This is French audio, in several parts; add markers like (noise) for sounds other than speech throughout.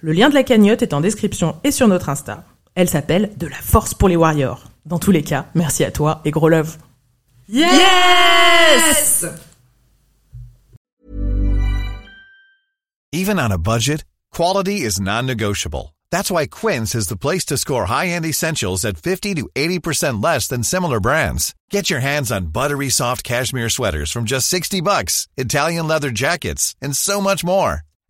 Le lien de la cagnotte est en description et sur notre Insta. Elle s'appelle De la force pour les warriors. Dans tous les cas, merci à toi et gros love. Yes! Even on a budget, quality is non-negotiable. That's why Quince is the place to score high-end essentials at 50 to 80% less than similar brands. Get your hands on buttery soft cashmere sweaters from just 60 bucks, Italian leather jackets, and so much more.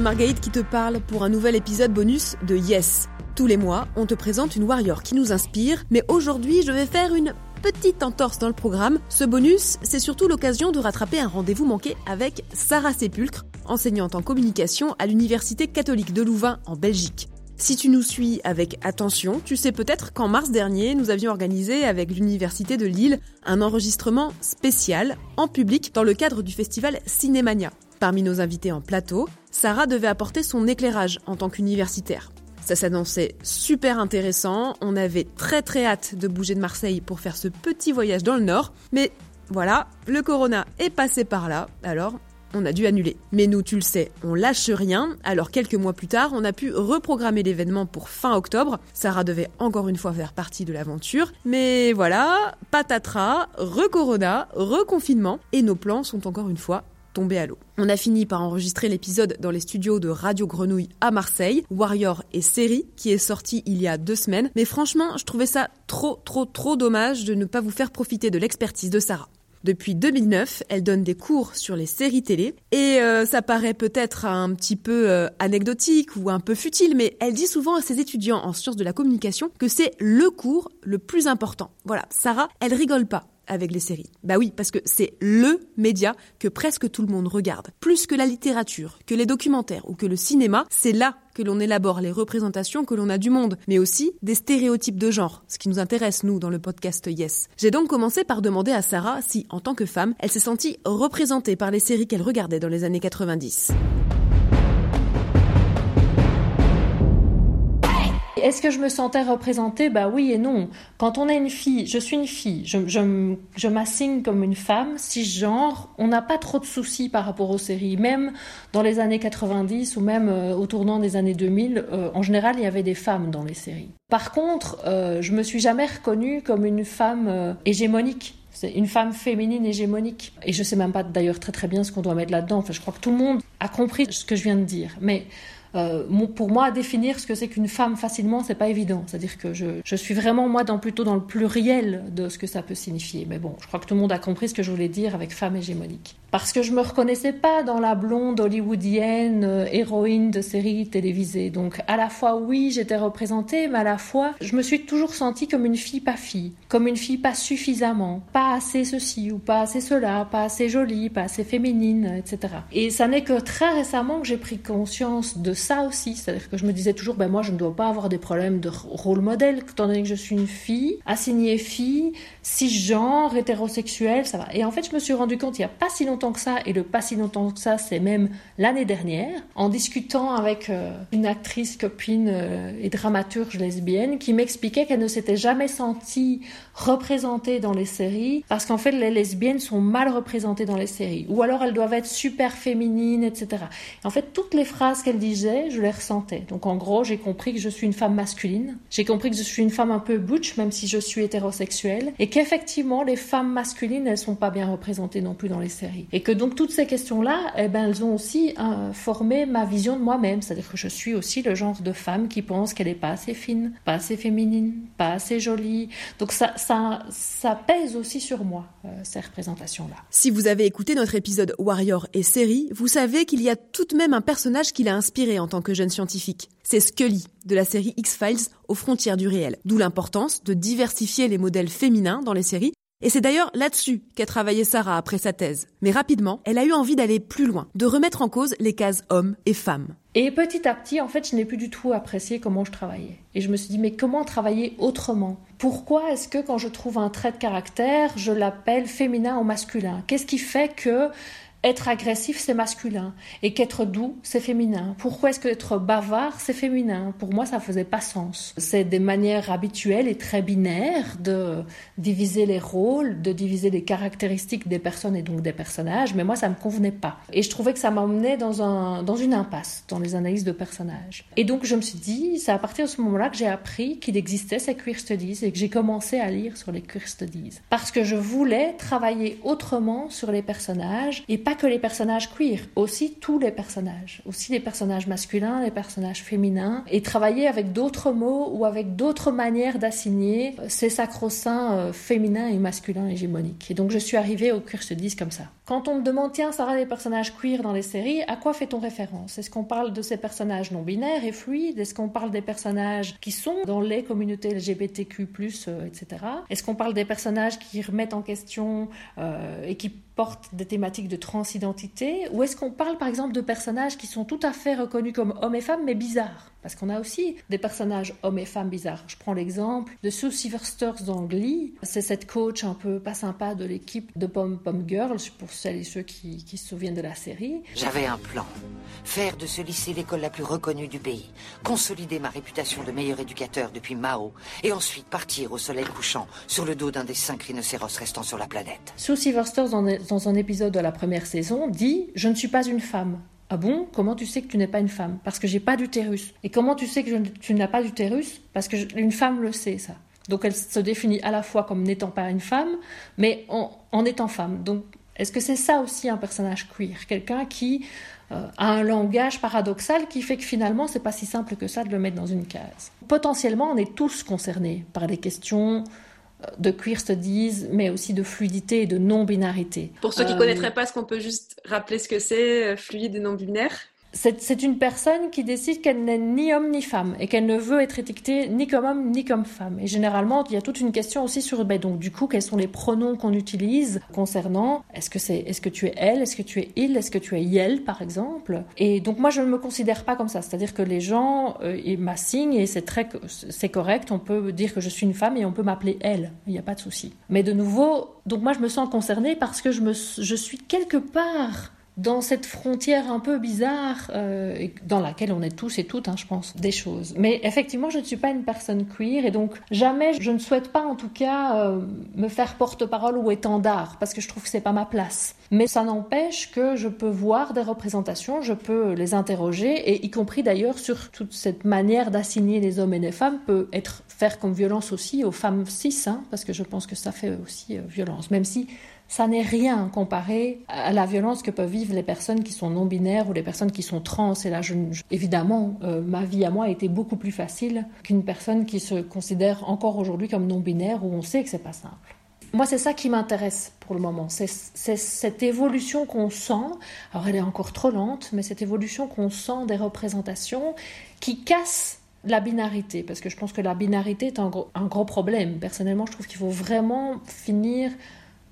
C'est Marguerite qui te parle pour un nouvel épisode bonus de Yes. Tous les mois, on te présente une warrior qui nous inspire, mais aujourd'hui, je vais faire une petite entorse dans le programme. Ce bonus, c'est surtout l'occasion de rattraper un rendez-vous manqué avec Sarah Sépulcre, enseignante en communication à l'Université catholique de Louvain en Belgique. Si tu nous suis avec attention, tu sais peut-être qu'en mars dernier, nous avions organisé avec l'Université de Lille un enregistrement spécial en public dans le cadre du festival Cinémania. Parmi nos invités en plateau, Sarah devait apporter son éclairage en tant qu'universitaire. Ça s'annonçait super intéressant, on avait très très hâte de bouger de Marseille pour faire ce petit voyage dans le nord, mais voilà, le corona est passé par là, alors on a dû annuler. Mais nous, tu le sais, on lâche rien, alors quelques mois plus tard, on a pu reprogrammer l'événement pour fin octobre. Sarah devait encore une fois faire partie de l'aventure, mais voilà, patatras, re-corona, reconfinement, et nos plans sont encore une fois tombés à l'eau. On a fini par enregistrer l'épisode dans les studios de Radio Grenouille à Marseille, Warrior et série, qui est sorti il y a deux semaines. Mais franchement, je trouvais ça trop, trop, trop dommage de ne pas vous faire profiter de l'expertise de Sarah. Depuis 2009, elle donne des cours sur les séries télé et euh, ça paraît peut-être un petit peu euh, anecdotique ou un peu futile, mais elle dit souvent à ses étudiants en sciences de la communication que c'est le cours le plus important. Voilà, Sarah, elle rigole pas avec les séries. Bah oui, parce que c'est le média que presque tout le monde regarde. Plus que la littérature, que les documentaires ou que le cinéma, c'est là que l'on élabore les représentations que l'on a du monde, mais aussi des stéréotypes de genre, ce qui nous intéresse, nous, dans le podcast Yes. J'ai donc commencé par demander à Sarah si, en tant que femme, elle s'est sentie représentée par les séries qu'elle regardait dans les années 90. Est-ce que je me sentais représentée? Bah oui et non. Quand on est une fille, je suis une fille, je, m'assigne comme une femme, cisgenre, on n'a pas trop de soucis par rapport aux séries. Même dans les années 90 ou même euh, au tournant des années 2000, euh, en général, il y avait des femmes dans les séries. Par contre, euh, je me suis jamais reconnue comme une femme euh, hégémonique. C'est une femme féminine hégémonique. Et je sais même pas d'ailleurs très très bien ce qu'on doit mettre là-dedans. Enfin, je crois que tout le monde a compris ce que je viens de dire. Mais euh, pour moi, définir ce que c'est qu'une femme facilement, c'est pas évident. C'est-à-dire que je, je, suis vraiment moi dans plutôt dans le pluriel de ce que ça peut signifier. Mais bon, je crois que tout le monde a compris ce que je voulais dire avec femme hégémonique. Parce que je me reconnaissais pas dans la blonde hollywoodienne euh, héroïne de séries télévisées. Donc à la fois oui, j'étais représentée, mais à la fois je me suis toujours sentie comme une fille pas fille, comme une fille pas suffisamment, pas assez ceci ou pas assez cela, pas assez jolie, pas assez féminine, etc. Et ça n'est que très récemment que j'ai pris conscience de ça aussi. C'est-à-dire que je me disais toujours, ben moi, je ne dois pas avoir des problèmes de rôle modèle, étant donné que je suis une fille, assignée fille, cisgenre, hétérosexuelle, ça va. Et en fait, je me suis rendu compte il n'y a pas si longtemps que ça, et le pas si longtemps que ça, c'est même l'année dernière, en discutant avec euh, une actrice, copine euh, et dramaturge lesbienne qui m'expliquait qu'elle ne s'était jamais sentie représentées dans les séries, parce qu'en fait les lesbiennes sont mal représentées dans les séries, ou alors elles doivent être super féminines, etc. en fait, toutes les phrases qu'elle disait, je les ressentais. Donc en gros, j'ai compris que je suis une femme masculine, j'ai compris que je suis une femme un peu butch, même si je suis hétérosexuelle, et qu'effectivement les femmes masculines, elles sont pas bien représentées non plus dans les séries. Et que donc toutes ces questions-là, eh ben, elles ont aussi euh, formé ma vision de moi-même, c'est-à-dire que je suis aussi le genre de femme qui pense qu'elle est pas assez fine, pas assez féminine, pas assez jolie. Donc ça ça, pèse aussi sur moi, euh, ces représentations-là. Si vous avez écouté notre épisode Warrior et série, vous savez qu'il y a tout de même un personnage qui l'a inspiré en tant que jeune scientifique. C'est Scully, de la série X-Files aux frontières du réel. D'où l'importance de diversifier les modèles féminins dans les séries et c'est d'ailleurs là-dessus qu'a travaillé Sarah après sa thèse. Mais rapidement, elle a eu envie d'aller plus loin, de remettre en cause les cases hommes et femmes. Et petit à petit, en fait, je n'ai plus du tout apprécié comment je travaillais. Et je me suis dit, mais comment travailler autrement? Pourquoi est-ce que quand je trouve un trait de caractère, je l'appelle féminin ou masculin? Qu'est-ce qui fait que être agressif, c'est masculin, et qu'être doux, c'est féminin. Pourquoi est-ce que être bavard, c'est féminin? Pour moi, ça faisait pas sens. C'est des manières habituelles et très binaires de diviser les rôles, de diviser les caractéristiques des personnes et donc des personnages, mais moi, ça me convenait pas. Et je trouvais que ça m'emmenait dans, un, dans une impasse, dans les analyses de personnages. Et donc, je me suis dit, c'est à partir de ce moment-là que j'ai appris qu'il existait ces queer studies et que j'ai commencé à lire sur les queer studies. Parce que je voulais travailler autrement sur les personnages et que les personnages queer, aussi tous les personnages, aussi les personnages masculins, les personnages féminins, et travailler avec d'autres mots ou avec d'autres manières d'assigner ces sacro-saints euh, féminins et masculins hégémoniques. Et donc je suis arrivée au queer studies comme ça. Quand on me demande, tiens, Sarah, les personnages queer dans les séries, à quoi fait-on référence? Est-ce qu'on parle de ces personnages non binaires et fluides? Est-ce qu'on parle des personnages qui sont dans les communautés LGBTQ+, euh, etc. Est-ce qu'on parle des personnages qui remettent en question euh, et qui portent des thématiques de transidentité Ou est-ce qu'on parle par exemple de personnages qui sont tout à fait reconnus comme hommes et femmes mais bizarres? Parce qu'on a aussi des personnages hommes et femmes bizarres. Je prends l'exemple de Sue Silversters dans Glee. C'est cette coach un peu pas sympa de l'équipe de Pom Pom Girls, pour celles et ceux qui, qui se souviennent de la série. J'avais un plan. Faire de ce lycée l'école la plus reconnue du pays. Consolider ma réputation de meilleur éducateur depuis Mao. Et ensuite partir au soleil couchant sur le dos d'un des cinq rhinocéros restants sur la planète. Sue Silversters en dans un épisode de la première saison, dit Je ne suis pas une femme. Ah bon? Comment tu sais que tu n'es pas une femme? Parce que j'ai pas d'utérus. Et comment tu sais que tu n'as pas d'utérus? Parce que une femme le sait, ça. Donc elle se définit à la fois comme n'étant pas une femme, mais en, étant femme. Donc est-ce que c'est ça aussi un personnage queer? Quelqu'un qui euh, a un langage paradoxal qui fait que finalement c'est pas si simple que ça de le mettre dans une case. Potentiellement, on est tous concernés par des questions de queer studies, mais aussi de fluidité et de non-binarité. Pour ceux qui ne euh, connaîtraient pas, est-ce qu'on peut juste rappeler ce que c'est, euh, fluide et non-binaire c'est une personne qui décide qu'elle n'est ni homme ni femme et qu'elle ne veut être étiquetée ni comme homme ni comme femme. Et généralement, il y a toute une question aussi sur ben, donc du coup quels sont les pronoms qu'on utilise concernant est-ce que c'est est-ce que tu es elle, est-ce que tu es il, est-ce que tu es yel par exemple? Et donc moi je ne me considère pas comme ça, c'est-à-dire que les gens euh, ils m'assignent et c'est très c'est correct, on peut dire que je suis une femme et on peut m'appeler elle, il n'y a pas de souci. Mais de nouveau, donc moi je me sens concernée parce que je me je suis quelque part dans cette frontière un peu bizarre euh, dans laquelle on est tous et toutes, hein, je pense, des choses. Mais effectivement, je ne suis pas une personne queer et donc jamais, je ne souhaite pas en tout cas euh, me faire porte-parole ou étendard parce que je trouve que c'est pas ma place. Mais ça n'empêche que je peux voir des représentations, je peux les interroger et y compris d'ailleurs sur toute cette manière d'assigner les hommes et les femmes peut être faire comme violence aussi aux femmes cis, hein, parce que je pense que ça fait aussi euh, violence, même si ça n'est rien comparé à la violence que peuvent vivre les personnes qui sont non-binaires ou les personnes qui sont trans. Et là, évidemment, euh, ma vie à moi a été beaucoup plus facile qu'une personne qui se considère encore aujourd'hui comme non-binaire où on sait que c'est pas simple. Moi, c'est ça qui m'intéresse pour le moment. C'est cette évolution qu'on sent. Alors, elle est encore trop lente, mais cette évolution qu'on sent des représentations qui casse la binarité, parce que je pense que la binarité est un gros problème. Personnellement, je trouve qu'il faut vraiment finir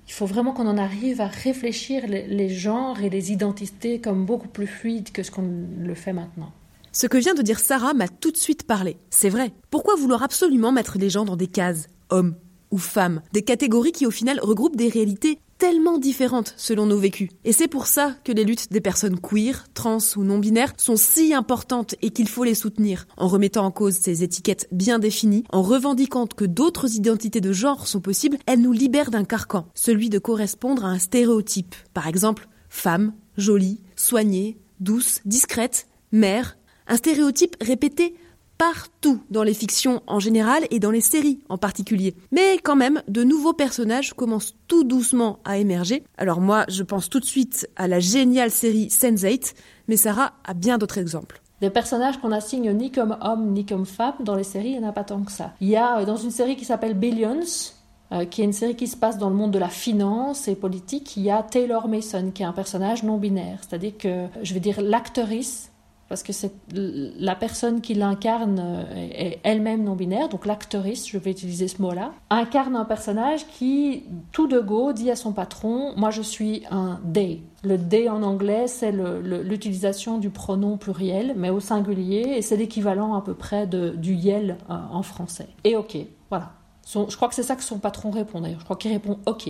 il faut vraiment qu'on en arrive à réfléchir les, genres et les identités comme beaucoup plus fluides que ce qu'on le fait maintenant. Ce que vient de dire Sarah m'a tout de suite parlé. C'est vrai. Pourquoi vouloir absolument mettre les gens dans des cases Hommes ou femmes? Des catégories qui au final regroupent des réalités tellement différentes selon nos vécus. Et c'est pour ça que les luttes des personnes queer, trans ou non-binaires sont si importantes et qu'il faut les soutenir, en remettant en cause ces étiquettes bien définies, en revendiquant que d'autres identités de genre sont possibles, elles nous libèrent d'un carcan, celui de correspondre à un stéréotype. Par exemple, femme, jolie, soignée, douce, discrète, mère, un stéréotype répété partout dans les fictions en général et dans les séries en particulier. Mais quand même, de nouveaux personnages commencent tout doucement à émerger. Alors moi, je pense tout de suite à la géniale série Sense8, mais Sarah a bien d'autres exemples. Des personnages qu'on assigne ni comme hommes ni comme femmes dans les séries, il n'y en a pas tant que ça. Il y a euh, dans une série qui s'appelle Billions, euh, qui est une série qui se passe dans le monde de la finance et politique, il y a Taylor Mason, qui est un personnage non binaire. C'est-à-dire que, je vais dire, l'actrice parce que la personne qui l'incarne euh, est elle-même non binaire, donc l'actrice, je vais utiliser ce mot-là, incarne un personnage qui, tout de go, dit à son patron Moi je suis un they. Le they en anglais, c'est l'utilisation du pronom pluriel, mais au singulier, et c'est l'équivalent à peu près du yel euh, en français. Et ok, voilà. je crois que c'est ça que son patron répond d'ailleurs. Je crois qu'il répond ok.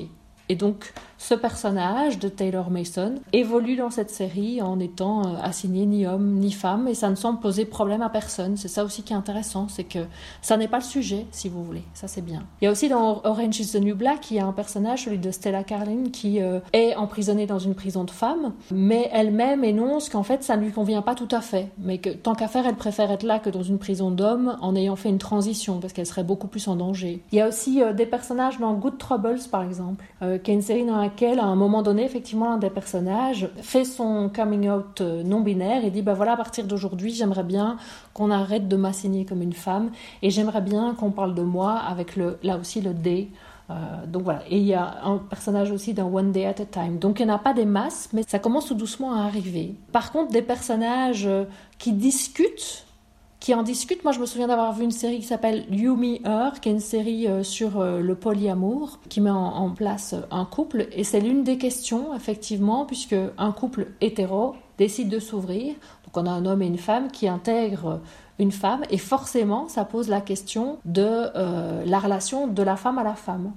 Et donc, ce personnage de Taylor Mason évolue dans cette série en étant euh, assigné ni homme ni femme et ça ne semble poser problème à personne. C'est ça aussi qui est intéressant, c'est que ça n'est pas le sujet, si vous voulez. Ça, c'est bien. Il y a aussi dans Orange is the New Black, il y a un personnage, celui de Stella Carlin, qui euh, est emprisonnée dans une prison de femmes, mais elle-même énonce qu'en fait, ça ne lui convient pas tout à fait. Mais que tant qu'à faire, elle préfère être là que dans une prison d'hommes en ayant fait une transition parce qu'elle serait beaucoup plus en danger. Il y a aussi euh, des personnages dans Good Troubles, par exemple, qui est une série dans laquelle, à un moment donné, effectivement, l'un des personnages fait son coming out euh, non binaire et dit bah voilà, à partir d'aujourd'hui, j'aimerais bien qu'on arrête de m'assigner comme une femme et j'aimerais bien qu'on parle de moi avec le, là aussi le D. Euh, donc voilà, et il y a un personnage aussi dans One Day at a Time. Donc il n'y en a pas des masses, mais ça commence tout doucement à arriver. Par contre, des personnages euh, qui discutent qui en discutent. Moi, je me souviens d'avoir vu une série qui s'appelle You Me Her, qui est une série euh, sur euh, le polyamour, qui met en, place euh, un couple. Et c'est l'une des questions, effectivement, puisque un couple hétéro décide de s'ouvrir. Donc, on a un homme et une femme qui intègrent une femme, et forcément, ça pose la question de la relation de la femme à la femme.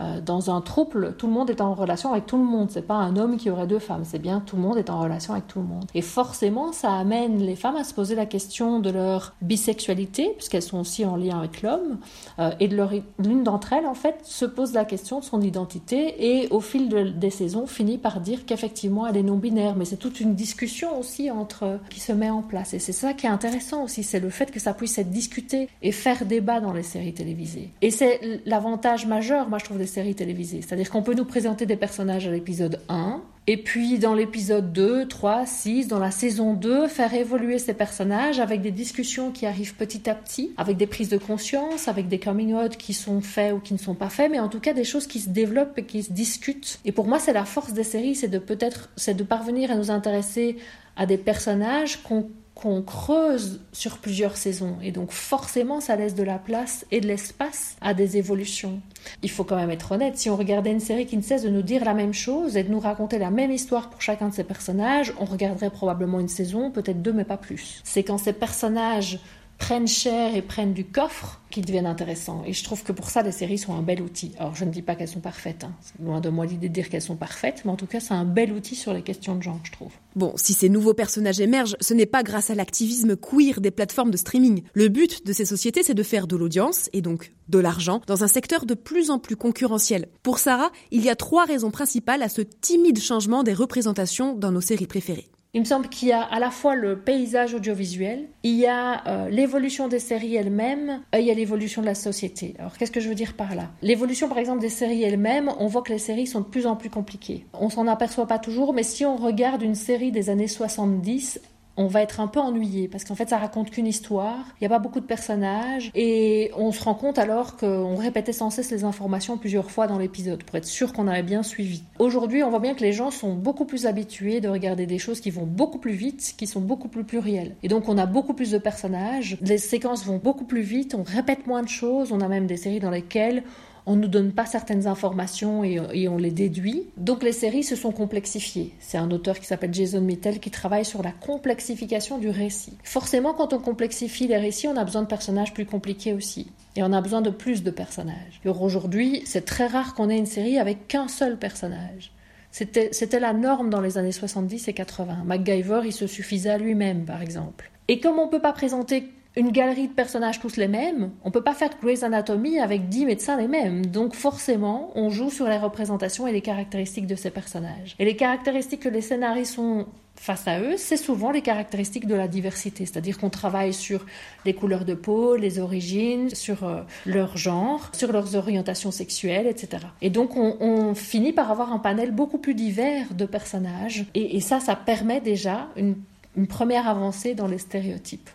Euh, dans un trouble, tout le monde est en relation avec tout le monde. C'est pas un homme qui aurait deux femmes, c'est bien tout le monde est en relation avec tout le monde. Et forcément, ça amène les femmes à se poser la question de leur bisexualité, puisqu'elles sont aussi en lien avec l'homme, euh, et de l'une d'entre elles en fait se pose la question de son identité et au fil des saisons finit par dire qu'effectivement elle est non binaire. Mais c'est toute une discussion aussi entre qui se met en place. Et c'est ça qui est intéressant aussi, c'est le fait que ça puisse être discuté et faire débat dans les séries télévisées. Et c'est l'avantage majeur, moi je trouve séries télévisées. C'est-à-dire qu'on peut nous présenter des personnages à l'épisode 1, et puis dans l'épisode 2, 3, 6, dans la saison 2, faire évoluer ces personnages avec des discussions qui arrivent petit à petit, avec des prises de conscience, avec des coming out qui sont faits ou qui ne sont pas faits, mais en tout cas des choses qui se développent et qui se discutent. Et pour moi, c'est la force des séries, c'est de peut-être, c'est de parvenir à nous intéresser à des personnages qu'on qu'on creuse sur plusieurs saisons. Et donc forcément, ça laisse de la place et de l'espace à des évolutions. Il faut quand même être honnête, si on regardait une série qui ne cesse de nous dire la même chose et de nous raconter la même histoire pour chacun de ces personnages, on regarderait probablement une saison, peut-être deux, mais pas plus. C'est quand ces personnages prennent cher et prennent du coffre qui deviennent intéressants. Et je trouve que pour ça, les séries sont un bel outil. Alors, je ne dis pas qu'elles sont parfaites. Hein. C'est loin de moi l'idée de dire qu'elles sont parfaites, mais en tout cas, c'est un bel outil sur les questions de genre, je trouve. Bon, si ces nouveaux personnages émergent, ce n'est pas grâce à l'activisme queer des plateformes de streaming. Le but de ces sociétés, c'est de faire de l'audience, et donc de l'argent, dans un secteur de plus en plus concurrentiel. Pour Sarah, il y a trois raisons principales à ce timide changement des représentations dans nos séries préférées. Il me semble qu'il y a à la fois le paysage audiovisuel, il y a euh, l'évolution des séries elles-mêmes, euh, il y a l'évolution de la société. Alors qu'est-ce que je veux dire par là? L'évolution par exemple des séries elles-mêmes, on voit que les séries sont de plus en plus compliquées. On s'en aperçoit pas toujours, mais si on regarde une série des années 70, on va être un peu ennuyé parce qu'en fait ça raconte qu'une histoire, il n'y a pas beaucoup de personnages et on se rend compte alors qu'on répétait sans cesse les informations plusieurs fois dans l'épisode pour être sûr qu'on avait bien suivi. Aujourd'hui on voit bien que les gens sont beaucoup plus habitués de regarder des choses qui vont beaucoup plus vite, qui sont beaucoup plus plurielles. Et donc on a beaucoup plus de personnages, les séquences vont beaucoup plus vite, on répète moins de choses, on a même des séries dans lesquelles on nous donne pas certaines informations et, on les déduit. Donc les séries se sont complexifiées. C'est un auteur qui s'appelle Jason Mittel qui travaille sur la complexification du récit. Forcément, quand on complexifie les récits, on a besoin de personnages plus compliqués aussi. Et on a besoin de plus de personnages. Aujourd'hui, c'est très rare qu'on ait une série avec qu'un seul personnage. C'était la norme dans les années 70 et 80. MacGyver, il se suffisait à lui-même, par exemple. Et comme on ne peut pas présenter une galerie de personnages tous les mêmes, on peut pas faire Grey's Anatomy avec 10 médecins les mêmes. Donc forcément, on joue sur les représentations et les caractéristiques de ces personnages. Et les caractéristiques que les scénaristes ont face à eux, c'est souvent les caractéristiques de la diversité, c'est-à-dire qu'on travaille sur les couleurs de peau, les origines, sur euh, leur genre, sur leurs orientations sexuelles, etc. Et donc on, finit par avoir un panel beaucoup plus divers de personnages, et, ça, ça permet déjà une première avancée dans les stéréotypes.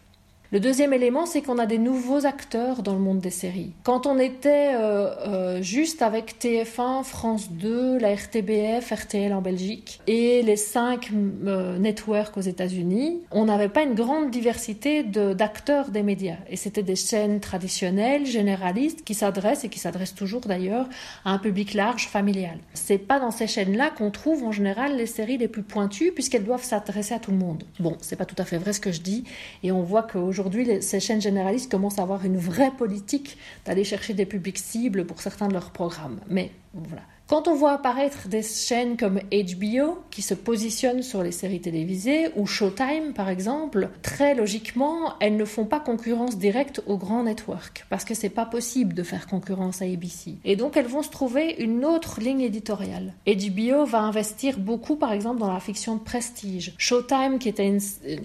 Le deuxième élément, c'est qu'on a des nouveaux acteurs dans le monde des séries. Quand on était euh, euh, juste avec TF1, France 2, la RTBF, RTL en Belgique et les cinq euh, networks aux États-Unis, on n'avait pas une grande diversité d'acteurs des médias. Et c'était des chaînes traditionnelles, généralistes, qui s'adressent et qui s'adressent toujours d'ailleurs à un public large, familial. C'est pas dans ces chaînes-là qu'on trouve en général les séries les plus pointues puisqu'elles doivent s'adresser à tout le monde. Bon, c'est pas tout à fait vrai ce que je dis et on voit qu'aujourd'hui aujourd'hui, ces chaînes généralistes commencent à avoir une vraie politique d'aller chercher des publics cibles pour certains de leurs programmes. Mais voilà. Quand on voit apparaître des chaînes comme HBO qui se positionnent sur les séries télévisées ou Showtime par exemple, très logiquement, elles ne font pas concurrence directe aux grands networks parce que c'est pas possible de faire concurrence à ABC. Et donc elles vont se trouver une autre ligne éditoriale. HBO va investir beaucoup par exemple dans la fiction de prestige. Showtime qui était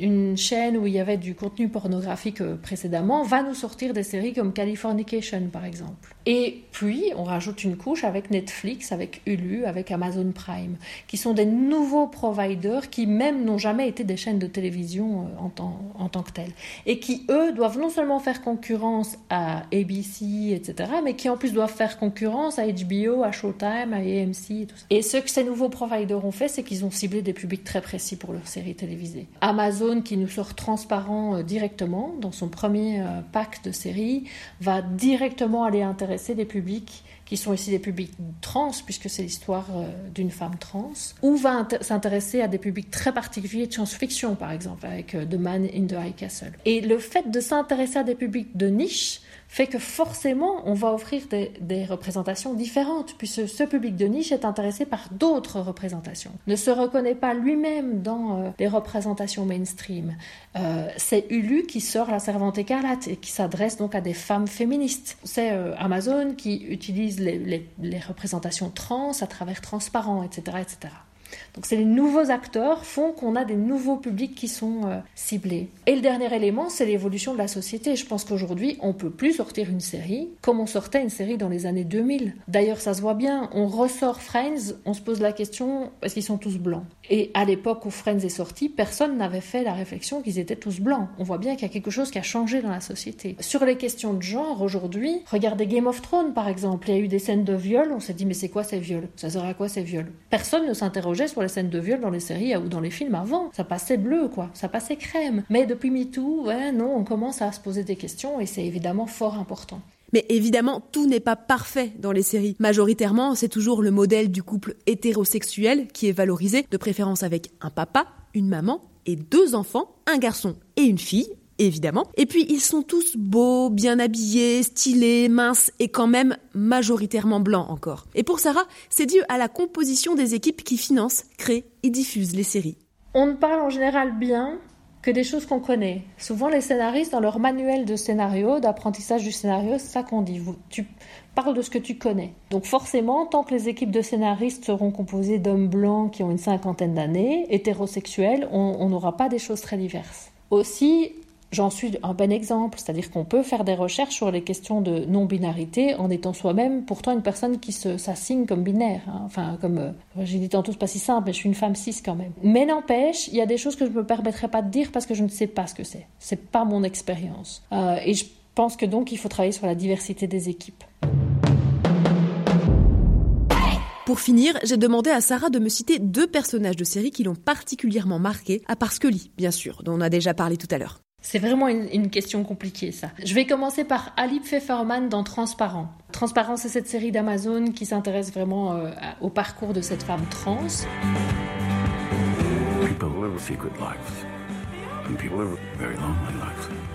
une, chaîne où il y avait du contenu pornographique euh, précédemment va nous sortir des séries comme Californication par exemple. Et puis on rajoute une couche avec Netflix avec Hulu, avec Amazon Prime, qui sont des nouveaux providers qui même n'ont jamais été des chaînes de télévision euh, en tant, que telles. Et qui, eux, doivent non seulement faire concurrence à ABC, etc., mais qui en plus doivent faire concurrence à HBO, à Showtime, à AMC et tout ça. Et ce que ces nouveaux providers ont fait, c'est qu'ils ont ciblé des publics très précis pour leurs séries télévisées. Amazon, qui nous sort transparent euh, directement dans son premier euh, pack de séries, va directement aller intéresser des publics qui sont ici des publics trans, puisque c'est l'histoire euh, d'une femme trans, ou va s'intéresser à des publics très particuliers de science-fiction, par exemple, avec euh, The Man in the High Castle. Et le fait de s'intéresser à des publics de niche, fait que forcément, on va offrir des, représentations différentes, puisque ce public de niche est intéressé par d'autres représentations, ne se reconnaît pas lui-même dans euh, les représentations mainstream. Euh, c'est Hulu qui sort La Servante écarlate et qui s'adresse donc à des femmes féministes. C'est euh, Amazon qui utilise les, les représentations trans à travers transparent, etc., etc. Donc c'est les nouveaux acteurs font qu'on a des nouveaux publics qui sont euh, ciblés. Et le dernier élément, c'est l'évolution de la société. Je pense qu'aujourd'hui, on peut plus sortir une série comme on sortait une série dans les années 2000. D'ailleurs, ça se voit bien. On ressort Friends, on se pose la question est-ce qu'ils sont tous blancs? Et à l'époque où Friends est sorti, personne n'avait fait la réflexion qu'ils étaient tous blancs. On voit bien qu'il y a quelque chose qui a changé dans la société. Sur les questions de genre aujourd'hui, regardez Game of Thrones par exemple. Il y a eu des scènes de viol. On s'est dit mais c'est quoi ces viols? Ça sert à quoi ces viols? Personne ne sur les scènes de viol dans les séries ou dans les films avant. Ça passait bleu, quoi. Ça passait crème. Mais depuis MeToo, ouais, non, on commence à se poser des questions et c'est évidemment fort important. Mais évidemment, tout n'est pas parfait dans les séries. Majoritairement, c'est toujours le modèle du couple hétérosexuel qui est valorisé, de préférence avec un papa, une maman et deux enfants, un garçon et une fille, évidemment. Et puis ils sont tous beaux, bien habillés, stylés, minces et quand même majoritairement blancs encore. Et pour Sarah, c'est dû à la composition des équipes qui financent, créent et diffusent les séries. On ne parle en général bien que des choses qu'on connaît. Souvent les scénaristes, dans leur manuel de scénario, d'apprentissage du scénario, c'est ça qu'on dit. tu parles de ce que tu connais. Donc forcément, tant que les équipes de scénaristes seront composées d'hommes blancs qui ont une cinquantaine d'années, hétérosexuels, on n'aura pas des choses très diverses. Aussi, J'en suis un bon exemple, c'est-à-dire qu'on peut faire des recherches sur les questions de non-binarité en étant soi-même pourtant une personne qui s'assigne comme binaire. Hein. Enfin, comme euh, j'ai dit tantôt, c'est pas si simple, mais je suis une femme cis quand même. Mais n'empêche, il y a des choses que je ne me permettrai pas de dire parce que je ne sais pas ce que c'est. C'est pas mon expérience. Euh, et je pense que donc il faut travailler sur la diversité des équipes. Pour finir, j'ai demandé à Sarah de me citer deux personnages de série qui l'ont particulièrement marqué, à part Scully, bien sûr, dont on a déjà parlé tout à l'heure. C'est vraiment une, question compliquée, ça. Je vais commencer par Ali Pfefferman dans Transparent. Transparent, c'est cette série d'Amazon qui s'intéresse vraiment euh, au parcours de cette femme trans. People live secret lives. And people live very lonely lives.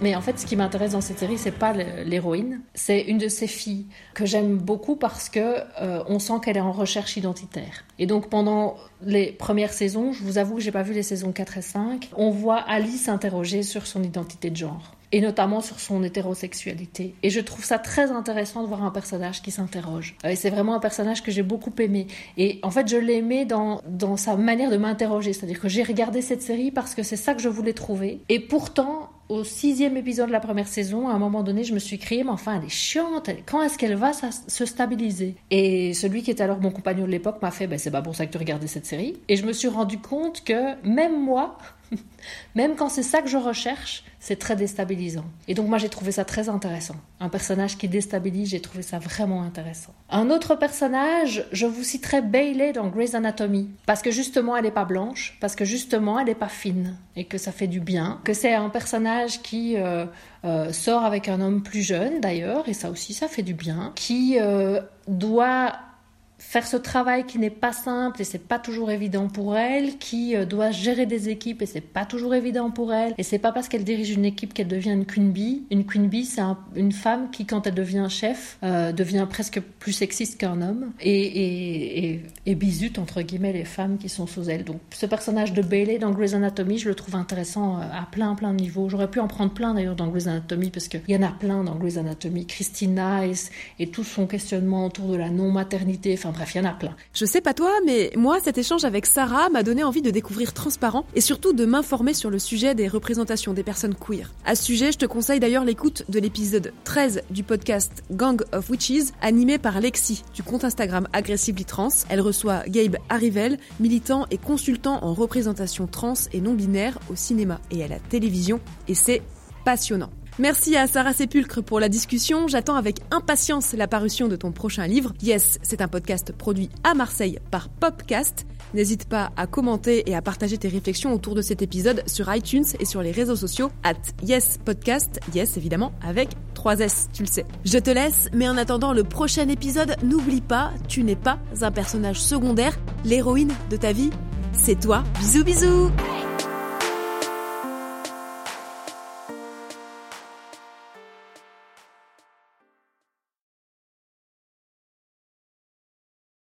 Mais en fait, ce qui m'intéresse dans cette série, c'est pas l'héroïne, c'est une de ces filles que j'aime beaucoup parce que euh, on sent qu'elle est en recherche identitaire. Et donc pendant les premières saisons, je vous avoue que j'ai pas vu les saisons 4 et 5, on voit Alice s'interroger sur son identité de genre et notamment sur son hétérosexualité. Et je trouve ça très intéressant de voir un personnage qui s'interroge. Euh, et c'est vraiment un personnage que j'ai beaucoup aimé. Et en fait, je l'ai aimé dans, dans sa manière de m'interroger. C'est-à-dire que j'ai regardé cette série parce que c'est ça que je voulais trouver. Et pourtant, au sixième épisode de la première saison, à un moment donné, je me suis crié, mais enfin, elle est chiante, quand est-ce qu'elle va se stabiliser? Et celui qui était alors mon compagnon de l'époque m'a fait, ben, c'est pas pour ça que tu regardais cette série. Et je me suis rendu compte que même moi, (laughs) même quand c'est ça que je recherche, c'est très déstabilisant. Et donc moi j'ai trouvé ça très intéressant. Un personnage qui déstabilise, j'ai trouvé ça vraiment intéressant. Un autre personnage, je vous citerai Bailey dans Grey's Anatomy, parce que justement elle n'est pas blanche, parce que justement elle n'est pas fine, et que ça fait du bien, que c'est un personnage qui euh, euh, sort avec un homme plus jeune d'ailleurs, et ça aussi ça fait du bien, qui euh, doit faire ce travail qui n'est pas simple et c'est pas toujours évident pour elle, qui euh, doit gérer des équipes et c'est pas toujours évident pour elle. Et c'est pas parce qu'elle dirige une équipe qu'elle devient une queen bee. Une queen bee, c'est une femme qui, quand elle devient chef, euh, devient presque plus sexiste qu'un homme et, et, bisute entre guillemets les femmes qui sont sous elle. Donc ce personnage de Bailey dans Grey's Anatomy, je le trouve intéressant euh, à plein plein de niveaux. J'aurais pu en prendre plein d'ailleurs dans Grey's Anatomy parce qu'il y en a plein dans Grey's Anatomy. Christina et, et tout son questionnement autour de la non-maternité. Enfin Je sais pas toi, mais moi, cet échange avec Sarah m'a donné envie de découvrir Transparent et surtout de m'informer sur le sujet des représentations des personnes queer. À ce sujet, je te conseille d'ailleurs l'écoute de l'épisode 13 du podcast Gang of Witches, animé par Lexi du compte Instagram Aggressively Trans. Elle reçoit Gabe Arrivel, militant et consultant en représentation trans et non binaire au cinéma et à la télévision, et c'est passionnant. Merci à Sarah Sépulcre pour la discussion. J'attends avec impatience la parution de ton prochain livre. Yes, c'est un podcast produit à Marseille par Popcast. N'hésite pas à commenter et à partager tes réflexions autour de cet épisode sur iTunes et sur les réseaux sociaux at Yes Podcast. Yes, évidemment, avec 3 S, tu le sais. Je te laisse, mais en attendant le prochain épisode, n'oublie pas, tu n'es pas un personnage secondaire. L'héroïne de ta vie, c'est toi. Bisous bisous